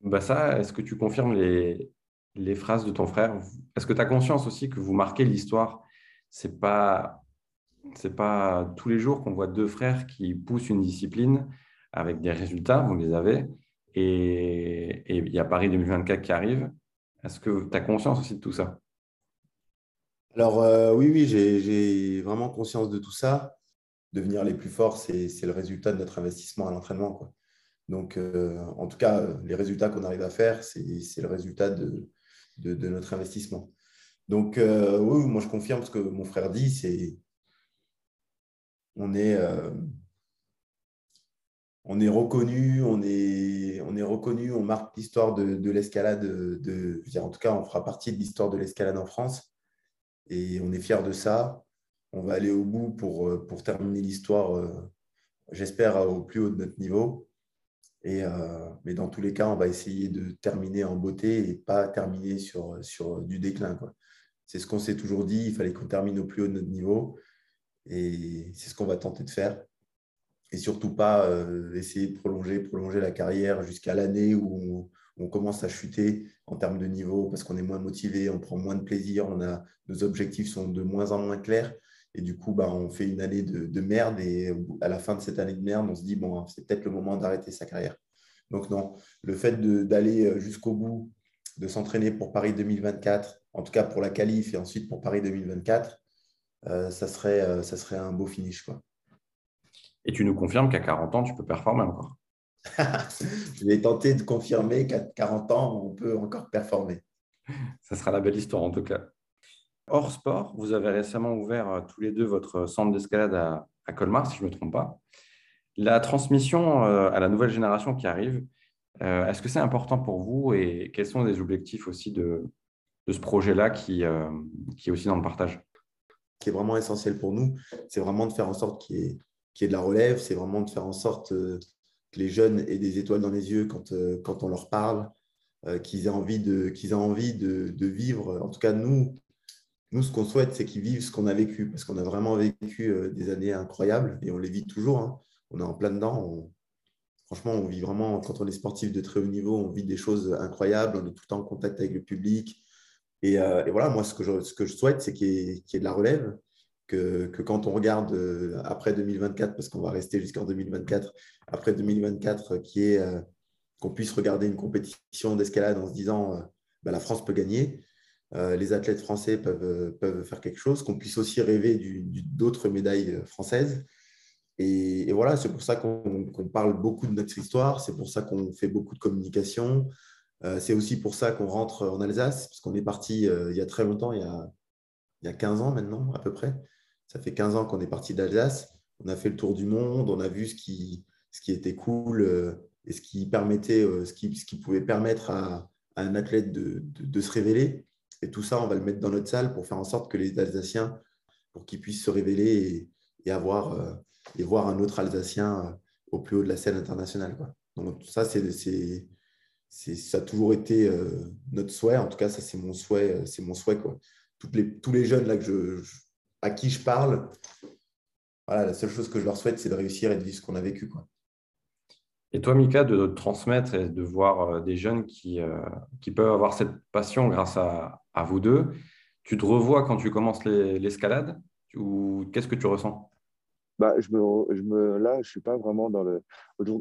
Bah ça, est-ce que tu confirmes les, les phrases de ton frère Est-ce que tu as conscience aussi que vous marquez l'histoire C'est pas pas tous les jours qu'on voit deux frères qui poussent une discipline avec des résultats, vous les avez, et, il y a Paris 2024 qui arrive. Est-ce que tu as conscience aussi de tout ça? Alors euh, oui, oui, j'ai vraiment conscience de tout ça. Devenir les plus forts, c'est le résultat de notre investissement à l'entraînement. Donc, euh, en tout cas, les résultats qu'on arrive à faire, c'est le résultat de, de, notre investissement. Donc, euh, oui, moi je confirme ce que mon frère dit, c'est on est, on est reconnu, on est, on est reconnu, on marque l'histoire de, l'escalade. De, en tout cas, on fera partie de l'histoire de l'escalade en France et on est fiers de ça. On va aller au bout pour, pour terminer l'histoire, euh, j'espère, au plus haut de notre niveau. Euh, mais dans tous les cas, on va essayer de terminer en beauté et pas terminer sur, sur du déclin. C'est ce qu'on s'est toujours dit, il fallait qu'on termine au plus haut de notre niveau. Et c'est ce qu'on va tenter de faire et surtout pas euh, essayer de prolonger, prolonger la carrière jusqu'à l'année où on, commence à chuter en termes de niveau parce qu'on est moins motivé, on prend moins de plaisir, nos objectifs sont de moins en moins clairs. Et du coup, bah, on fait une année de, merde et à la fin de cette année de merde, on se dit, bon, c'est peut-être le moment d'arrêter sa carrière. Donc non, le fait d'aller euh, jusqu'au bout, de s'entraîner pour Paris 2024, en tout cas pour la qualif et ensuite pour Paris 2024, euh, ça, serait, ça serait un beau finish. Quoi. Et tu nous confirmes qu'à 40 ans, tu peux performer encore. je vais tenter de confirmer qu'à 40 ans, on peut encore performer. Ça sera la belle histoire en tout cas. Hors sport, vous avez récemment ouvert euh, tous les deux votre centre d'escalade à, Colmar, si je ne me trompe pas. La transmission euh, à la nouvelle génération qui arrive, euh, est-ce que c'est important pour vous et quels sont les objectifs aussi de, ce projet-là qui, est aussi dans le partage? Qui est vraiment essentiel pour nous, c'est vraiment de faire en sorte qu'il y ait de la relève, c'est vraiment de faire en sorte euh, que les jeunes aient des étoiles dans les yeux quand, euh, on leur parle, euh, qu'ils aient envie de, vivre. En tout cas, nous, nous ce qu'on souhaite, c'est qu'ils vivent ce qu'on a vécu, parce qu'on a vraiment vécu des années incroyables et on les vit toujours. Hein. On est en plein dedans. franchement, on vit vraiment, quand on est sportif de très haut niveau, on vit des choses incroyables, on est tout le temps en contact avec le public. Et, voilà, moi, ce que je, souhaite, c'est qu'il y, ait de la relève, que, quand on regarde euh, après 2024, parce qu'on va rester jusqu'en 2024, après 2024, qui est euh, qu'on puisse regarder une compétition d'escalade en se disant euh, bah, la France peut gagner, les athlètes français peuvent, peuvent faire quelque chose, qu'on puisse aussi rêver d'autres médailles françaises. Et, voilà, c'est pour ça qu'on parle beaucoup de notre histoire, c'est pour ça qu'on fait beaucoup de communication. c'est aussi pour ça qu'on rentre en Alsace, parce qu'on est parti il y a très longtemps, il y a, il y a 15 ans maintenant à peu près. Ça fait 15 ans qu'on est parti d'Alsace. On a fait le tour du monde, on a vu ce qui, ce qui était cool euh, et ce qui, permettait, euh, ce qui, ce qui pouvait permettre à, un athlète de, de, se révéler. Et tout ça, on va le mettre dans notre salle pour faire en sorte que les Alsaciens, pour qu'ils puissent se révéler et, avoir, euh, et voir un autre Alsacien au plus haut de la scène internationale. Quoi. Donc ça, c'est, c'est, ça a toujours été notre souhait. En tout cas, ça, c'est mon souhait. C'est mon souhait quoi. Toutes les, tous les jeunes là, que je, à qui je parle, voilà, la seule chose que je leur souhaite, c'est de réussir et de vivre ce qu'on a vécu. Quoi. Et toi, Mika, de, transmettre et de voir euh, des jeunes qui, euh, qui peuvent avoir cette passion grâce à, à, vous deux, tu te revois quand tu commences l'escalade ou qu'est-ce que tu ressens? Bah, je me, je me, là, je suis pas vraiment dans le.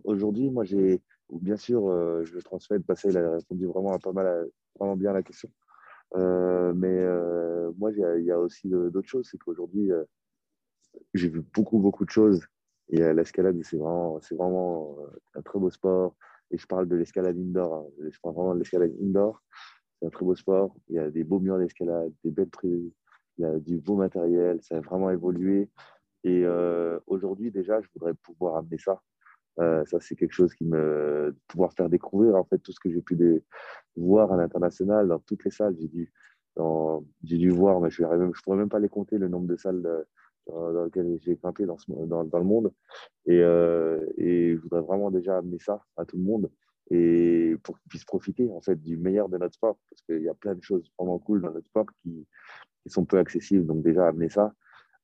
Aujourd'hui, moi, j'ai. Bien sûr, euh, je transmets. Passer, il a répondu vraiment, à pas mal, vraiment bien à la question. mais moi, il y, a aussi d'autres choses. C'est qu'aujourd'hui, j'ai vu beaucoup, beaucoup de choses et euh, l'escalade, c'est vraiment, vraiment euh, un très beau sport. Et je parle de l'escalade indoor. Hein. Je parle vraiment de l'escalade indoor. C'est un très beau sport. Il y a des beaux murs d'escalade, des belles trucs. Il y a du beau matériel. Ça a vraiment évolué. Et euh, aujourd'hui, déjà, je voudrais pouvoir amener ça. ça, c'est quelque chose qui me. pouvoir faire découvrir en fait tout ce que j'ai pu voir à l'international, dans toutes les salles. J'ai dû, voir, mais je ne pourrais même pas les compter, le nombre de salles dans lequel j'ai grimpé dans, le monde. Euh, et, je voudrais vraiment déjà amener ça à tout le monde et pour qu'ils puissent profiter en fait du meilleur de notre sport parce qu'il y a plein de choses vraiment cool dans notre sport qui, sont peu accessibles. Donc déjà amener ça.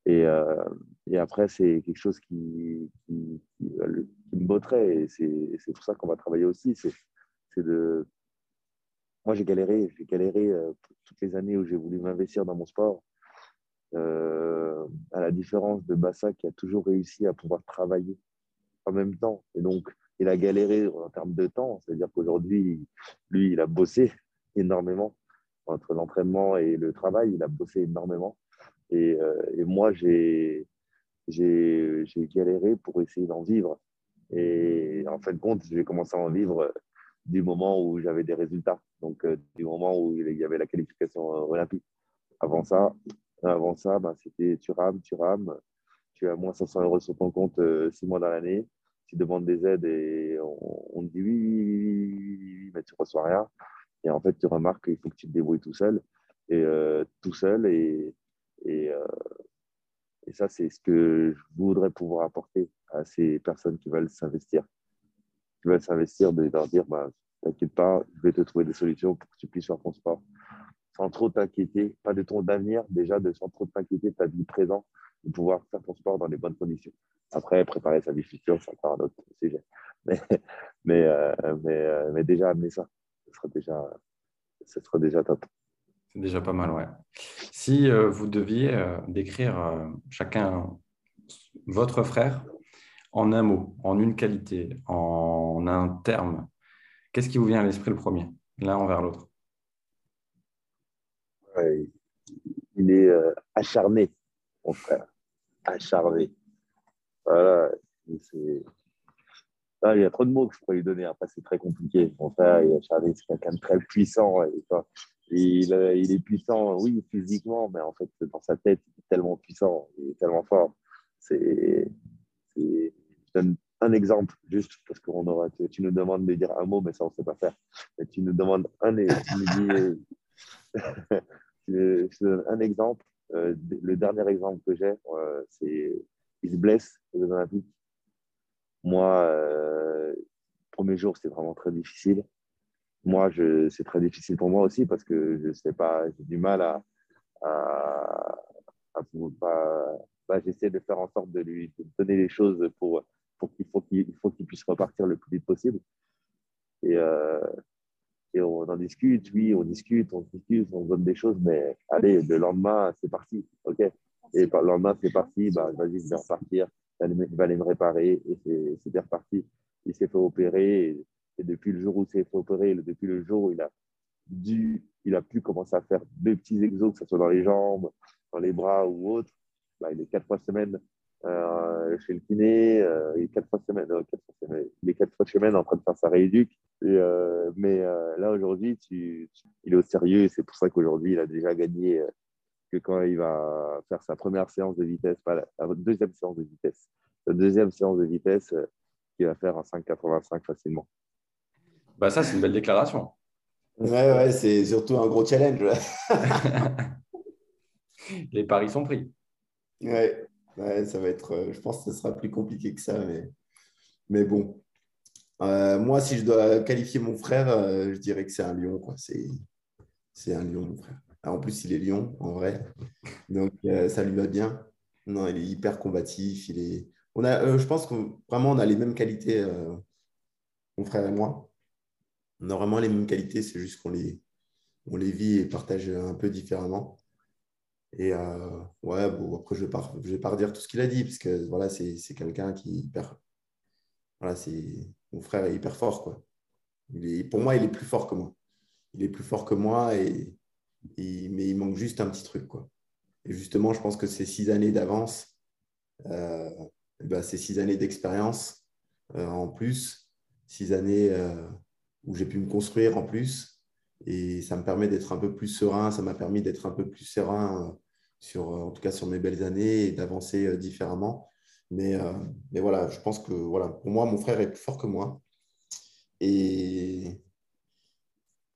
Et, euh, et après, c'est quelque chose qui, qui, me botterait et c'est pour ça qu'on va travailler aussi. C'est de... Moi, j'ai galéré, j'ai galéré euh, toutes les années où j'ai voulu m'investir dans mon sport euh, à la différence de Bassa qui a toujours réussi à pouvoir travailler en même temps. Et donc, il a galéré en termes de temps. C'est-à-dire qu'aujourd'hui, lui, il a bossé énormément entre l'entraînement et le travail. Il a bossé énormément. Et, euh, et moi, j'ai galéré pour essayer d'en vivre. Et en fin de compte, j'ai commencé à en vivre du moment où j'avais des résultats, donc euh, du moment où il y avait la qualification olympique. Avant ça, avant ça, ben, c'était tu rames, tu rames, tu as moins 500 euros sur ton compte euh, six mois dans l'année, tu demandes des aides et on, te dit oui, oui, oui, oui, mais tu ne reçois rien. Et en fait, tu remarques qu'il faut que tu te débrouilles tout seul, et euh, tout seul. Euh, et ça, c'est ce que je voudrais pouvoir apporter à ces personnes qui veulent s'investir. Qui veulent s'investir, de leur dire, bah, t'inquiète pas, je vais te trouver des solutions pour que tu puisses faire ton sport sans trop t'inquiéter, pas de ton avenir, déjà de sans trop t'inquiéter de ta vie présente, de pouvoir faire ton sport dans les bonnes conditions. Après, préparer sa vie future, c'est encore un autre sujet. Mais, mais, euh, mais, euh, mais, déjà amener ça, ce sera déjà, ce sera déjà top. C'est déjà pas mal, ouais. Si euh, vous deviez décrire chacun votre frère en un mot, en une qualité, en un terme, qu'est-ce qui vous vient à l'esprit le premier, l'un envers l'autre? Il est acharné, mon frère. Acharné. Voilà. Ah, il y a trop de mots que je pourrais lui donner. Après, c'est très compliqué. Mon frère, acharné. C'est quelqu'un de très puissant. il, il, est puissant, oui, physiquement, mais en fait, dans sa tête, il est tellement puissant, il est tellement fort. C'est, je donne un exemple, juste parce que aura, tu, nous demandes de dire un mot, mais ça, on ne sait pas faire. Mais tu nous demandes un je, te donne un exemple. Euh, le dernier exemple que j'ai, euh, c'est il se blesse aux Olympiques. Moi, euh, premier jour, c'est vraiment très difficile. Moi, c'est très difficile pour moi aussi parce que je sais pas, j'ai du mal à, bah, j'essaie de faire en sorte de lui donner les choses pour, pour qu'il faut qu'il faut puisse repartir le plus vite possible. Et, euh, et on en discute, oui, on discute, on discute, on donne des choses, mais allez, le lendemain, c'est parti, ok Et le lendemain, c'est parti, bah, vas-y, je vais repartir, il va aller me réparer, et bien reparti. Il s'est fait opérer, et, depuis le jour où il s'est fait opérer, depuis le jour où il a, du, il a pu commencer à faire des petits exos, que ce soit dans les jambes, dans les bras ou autre. Bah, il est quatre fois semaine euh, chez le kiné, euh, il, est quatre fois semaine, euh, quatre fois semaine, il est quatre fois semaine en train de faire sa rééduque. Euh, mais là, aujourd'hui, il est au sérieux c'est pour ça qu'aujourd'hui, il a déjà gagné que quand il va faire sa première séance de vitesse, pas la, deuxième séance de vitesse, la deuxième séance de vitesse qu'il va faire en 5,85 facilement. Bah ça, c'est une belle déclaration. Ouais, ouais, c'est surtout un gros challenge. Les paris sont pris. Ouais, ouais, ça va être. Euh, je pense que ce sera plus compliqué que ça, mais, mais bon. Euh, moi, si je dois qualifier mon frère, euh, je dirais que c'est un lion. C'est un lion, mon frère. Ah, en plus, il est lion, en vrai. Donc, ça lui va bien. Non, il est hyper combatif. Il est... on a, je pense que vraiment, on a les mêmes qualités, mon frère et moi. On a vraiment les mêmes qualités, c'est juste qu'on les, on les vit et partage un peu différemment. Et euh, ouais, bon, après, je ne vais, pas, je vais pas redire tout ce qu'il a dit, parce que voilà, c'est quelqu'un qui est hyper. Voilà, c'est. Mon frère est hyper fort, quoi. Il est, pour moi, il est plus fort que moi. Il est plus fort que moi, et, mais il manque juste un petit truc, quoi. Et justement, je pense que ces six années d'avance, euh, ben, ces six années d'expérience euh, en plus, six années euh, où j'ai pu me construire en plus, et ça me permet d'être un peu plus serein, ça m'a permis d'être un peu plus serein sur, en tout cas sur mes belles années et d'avancer euh, différemment. Mais, euh, mais voilà, je pense que voilà, pour moi, mon frère est plus fort que moi. Et,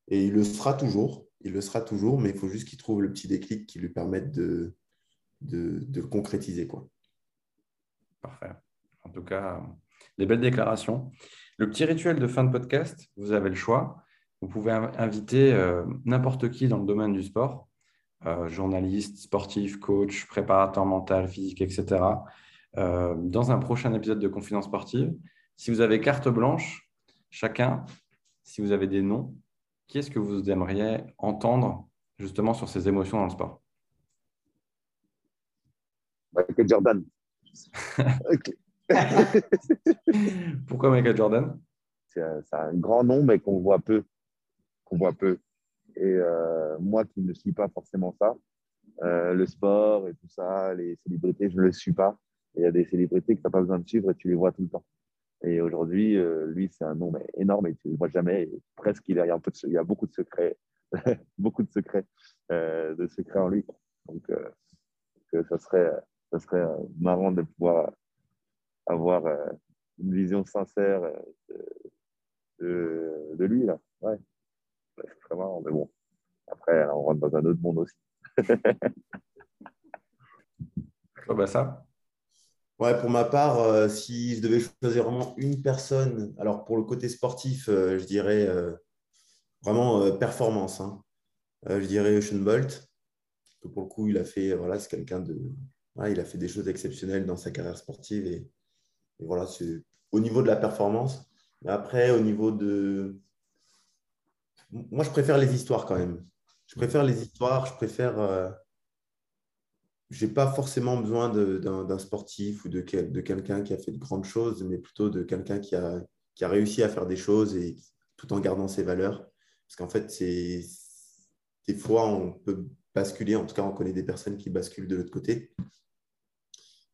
et il le sera toujours. Il le sera toujours, mais il faut juste qu'il trouve le petit déclic qui lui permette de, concrétiser. Quoi. Parfait. En tout cas, des belles déclarations. Le petit rituel de fin de podcast, vous avez le choix. Vous pouvez inviter euh, n'importe qui dans le domaine du sport euh, journaliste, sportif, coach, préparateur mental, physique, etc., euh, dans un prochain épisode de Confidence sportive. Si vous avez carte blanche, chacun, si vous avez des noms, qui est-ce que vous aimeriez entendre justement sur ces émotions dans le sport? Michael Jordan. Pourquoi Michael Jordan? C'est un grand nom, mais qu'on voit peu. Qu'on voit peu. Et euh, moi qui ne suis pas forcément ça, euh, le sport et tout ça, les célébrités, je ne le suis pas. Il y a des célébrités que tu n'as pas besoin de suivre et tu les vois tout le temps. Et aujourd'hui, euh, lui, c'est un nom énorme et tu ne le vois jamais. presque, il y, a il y a beaucoup de secrets, beaucoup de secrets, de secrets en lui. Donc, que ça serait, ça serait marrant de pouvoir avoir une vision sincère de, de lui. Là. Ouais c'est marrant, mais bon. Après, on rentre dans un autre monde aussi. bah ça Ouais, pour ma part, euh, si je devais choisir vraiment une personne, alors pour le côté sportif, euh, je dirais euh, vraiment performance. Hein. je dirais Ocean Bolt, que pour le coup, il a fait, voilà, c'est quelqu'un de, il a fait des choses exceptionnelles dans sa carrière sportive et, et voilà, c'est au niveau de la performance. Mais après, au niveau de, moi, je préfère les histoires quand même. Je préfère les histoires, je préfère. Euh, n'ai pas forcément besoin d'un sportif ou de, de quelqu'un qui a fait de grandes choses, mais plutôt de quelqu'un qui a, qui a réussi à faire des choses et tout en gardant ses valeurs. Parce qu'en fait, des fois, on peut basculer, en tout cas, on connaît des personnes qui basculent de l'autre côté,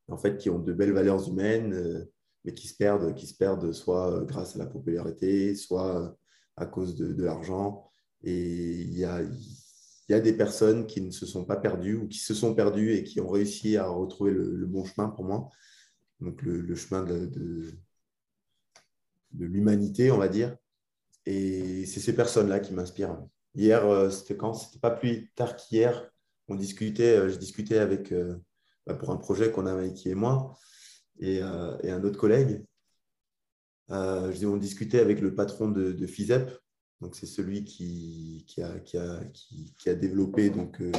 en fait, qui ont de belles valeurs humaines, euh, mais qui se perdent, qui se perdent soit euh, grâce à la popularité, soit à cause de, l'argent. Et il y a, il y a des personnes qui ne se sont pas perdues ou qui se sont perdues et qui ont réussi à retrouver le, bon chemin pour moi. Donc le, chemin de, l'humanité, on va dire. Et c'est ces personnes-là qui m'inspirent. Hier, euh, c'était quand? C'était pas plus tard qu'hier. On discutait, euh, je discutais avec, euh, bah, pour un projet qu'on a qui et moi, et, un autre collègue. On discutait avec le patron de, de FISEP, donc c'est celui qui, a, développé donc euh,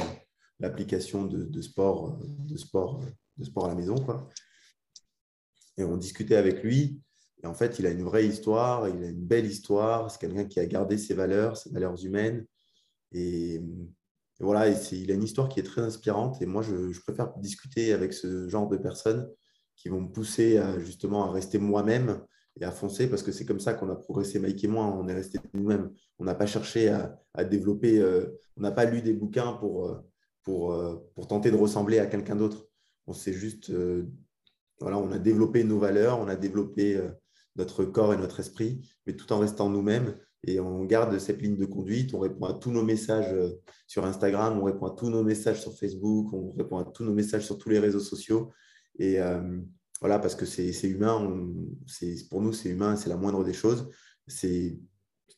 l'application de, sport, de, sport, de sport à la maison. Quoi. Et on discutait avec lui. Et en fait, il a une vraie histoire, il a une belle histoire. C'est quelqu'un qui a gardé ses valeurs, ses valeurs humaines. Et, voilà, il a une histoire qui est très inspirante. Et moi, je, préfère discuter avec ce genre de personnes qui vont me pousser justement à rester moi-même et à foncer parce que c'est comme ça qu'on a progressé, Mike et moi. On est resté nous-mêmes. On n'a pas cherché à, développer, on n'a pas lu des bouquins pour, pour, pour tenter de ressembler à quelqu'un d'autre. On s'est juste, voilà, on a développé nos valeurs, on a développé notre corps et notre esprit, mais tout en restant nous-mêmes et on garde cette ligne de conduite. On répond à tous nos messages euh, sur Instagram, on répond à tous nos messages sur Facebook, on répond à tous nos messages sur tous les réseaux sociaux. Et euh, voilà, parce que c'est humain, pour nous, c'est humain, c'est la moindre des choses. C'est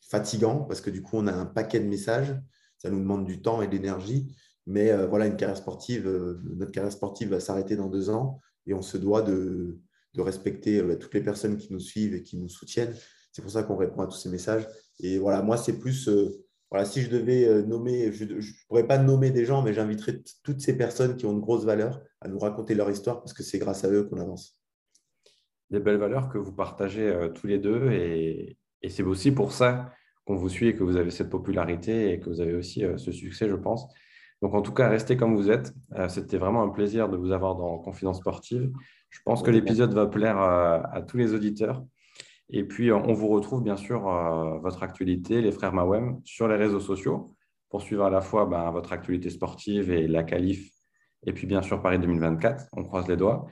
fatigant parce que du coup, on a un paquet de messages, ça nous demande du temps et de l'énergie. Mais euh, voilà, une carrière sportive, notre carrière sportive va s'arrêter dans deux ans et on se doit de, de respecter toutes les personnes qui nous suivent et qui nous soutiennent. C'est pour ça qu'on répond à tous ces messages. Et voilà, moi, c'est plus, euh, voilà, si je devais euh, nommer, je ne pourrais pas nommer des gens, mais j'inviterais toutes ces personnes qui ont une grosse valeur à nous raconter leur histoire parce que c'est grâce à eux qu'on avance. Des belles valeurs que vous partagez euh, tous les deux et, c'est aussi pour ça qu'on vous suit et que vous avez cette popularité et que vous avez aussi ce succès, je pense. Donc, en tout cas, restez comme vous êtes. C'était vraiment un plaisir de vous avoir dans Confidence Sportive. Je pense que l'épisode va plaire à tous les auditeurs. Et puis, on vous retrouve bien sûr euh, votre actualité, les frères Mawem, sur les réseaux sociaux pour suivre à la fois ben, votre actualité sportive et la qualif, et puis bien sûr Paris 2024, on croise les doigts.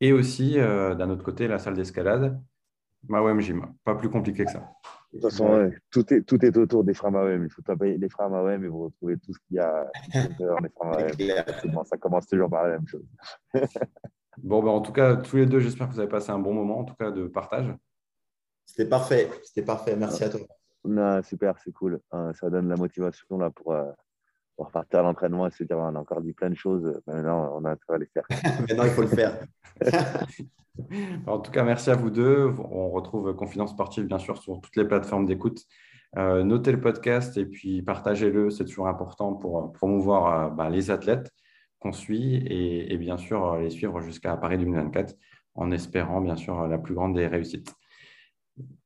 Et aussi, euh, d'un autre côté, la salle d'escalade, Mawem Gym. Pas plus compliqué que ça. De toute façon, tout, est, tout est autour des frères Mawem. Il faut taper les frères Mawem et vous retrouvez tout ce qu'il y a dans les frères Mawem. Ça commence toujours par la même chose. bon, ben, en tout cas, tous les deux, j'espère que vous avez passé un bon moment, en tout cas de partage. C'était parfait. C'était parfait. Merci à toi. Non, super, c'est cool. Euh, ça donne la motivation là, pour, euh, pour repartir à l'entraînement et se dire on a encore dit plein de choses. Maintenant, on a à les faire. Maintenant, il faut le faire. en tout cas, merci à vous deux. On retrouve Confidence Sportive, bien sûr, sur toutes les plateformes d'écoute. Euh, notez le podcast et puis partagez-le. C'est toujours important pour promouvoir bah, les athlètes qu'on suit et, et, bien sûr les suivre jusqu'à Paris 2024 en espérant, bien sûr, la plus grande des réussites.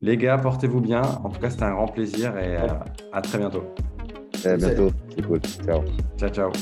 Les gars, portez-vous bien. En tout cas, c'était un grand plaisir et euh, à très bientôt. À bientôt. C'est cool. Ciao. Ciao, ciao.